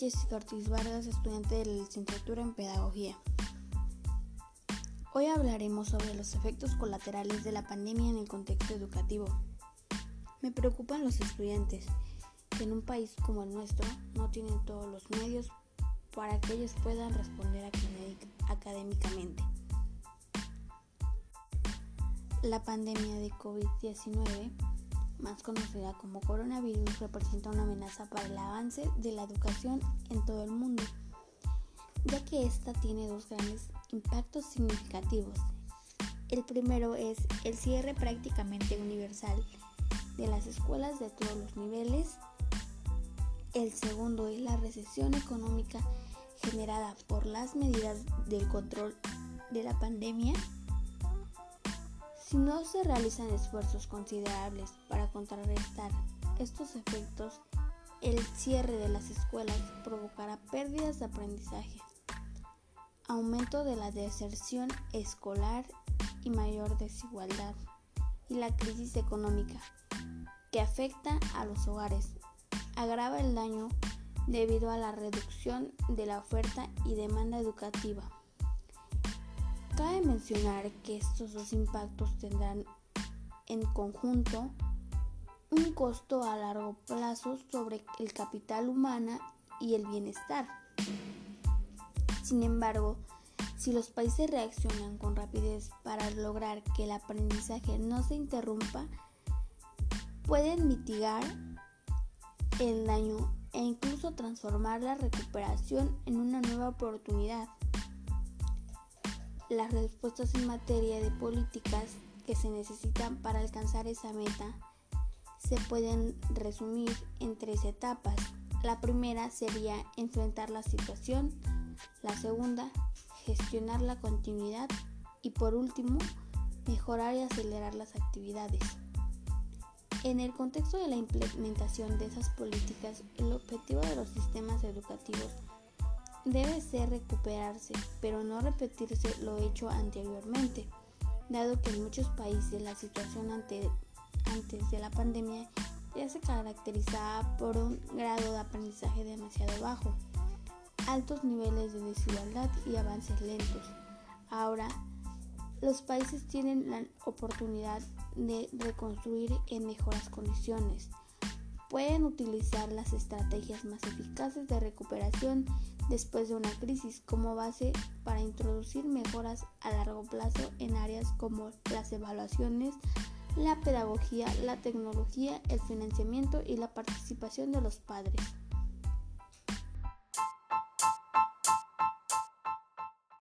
Jessica Ortiz Vargas, estudiante de la licenciatura en Pedagogía. Hoy hablaremos sobre los efectos colaterales de la pandemia en el contexto educativo. Me preocupan los estudiantes, que en un país como el nuestro no tienen todos los medios para que ellos puedan responder académicamente. La pandemia de COVID-19 más conocida como coronavirus, representa una amenaza para el avance de la educación en todo el mundo, ya que esta tiene dos grandes impactos significativos. El primero es el cierre prácticamente universal de las escuelas de todos los niveles. El segundo es la recesión económica generada por las medidas del control de la pandemia si no se realizan esfuerzos considerables para contrarrestar estos efectos, el cierre de las escuelas provocará pérdidas de aprendizaje, aumento de la deserción escolar y mayor desigualdad, y la crisis económica que afecta a los hogares, agrava el daño debido a la reducción de la oferta y demanda educativa. Cabe mencionar que estos dos impactos tendrán en conjunto un costo a largo plazo sobre el capital humano y el bienestar. Sin embargo, si los países reaccionan con rapidez para lograr que el aprendizaje no se interrumpa, pueden mitigar el daño e incluso transformar la recuperación en una nueva oportunidad. Las respuestas en materia de políticas que se necesitan para alcanzar esa meta se pueden resumir en tres etapas. La primera sería enfrentar la situación, la segunda, gestionar la continuidad y por último, mejorar y acelerar las actividades. En el contexto de la implementación de esas políticas, el objetivo de los sistemas educativos debe ser recuperarse, pero no repetirse lo hecho anteriormente, dado que en muchos países la situación antes de la pandemia ya se caracterizaba por un grado de aprendizaje demasiado bajo, altos niveles de desigualdad y avances lentos. Ahora, los países tienen la oportunidad de reconstruir en mejoras condiciones. Pueden utilizar las estrategias más eficaces de recuperación después de una crisis como base para introducir mejoras a largo plazo en áreas como las evaluaciones, la pedagogía, la tecnología, el financiamiento y la participación de los padres.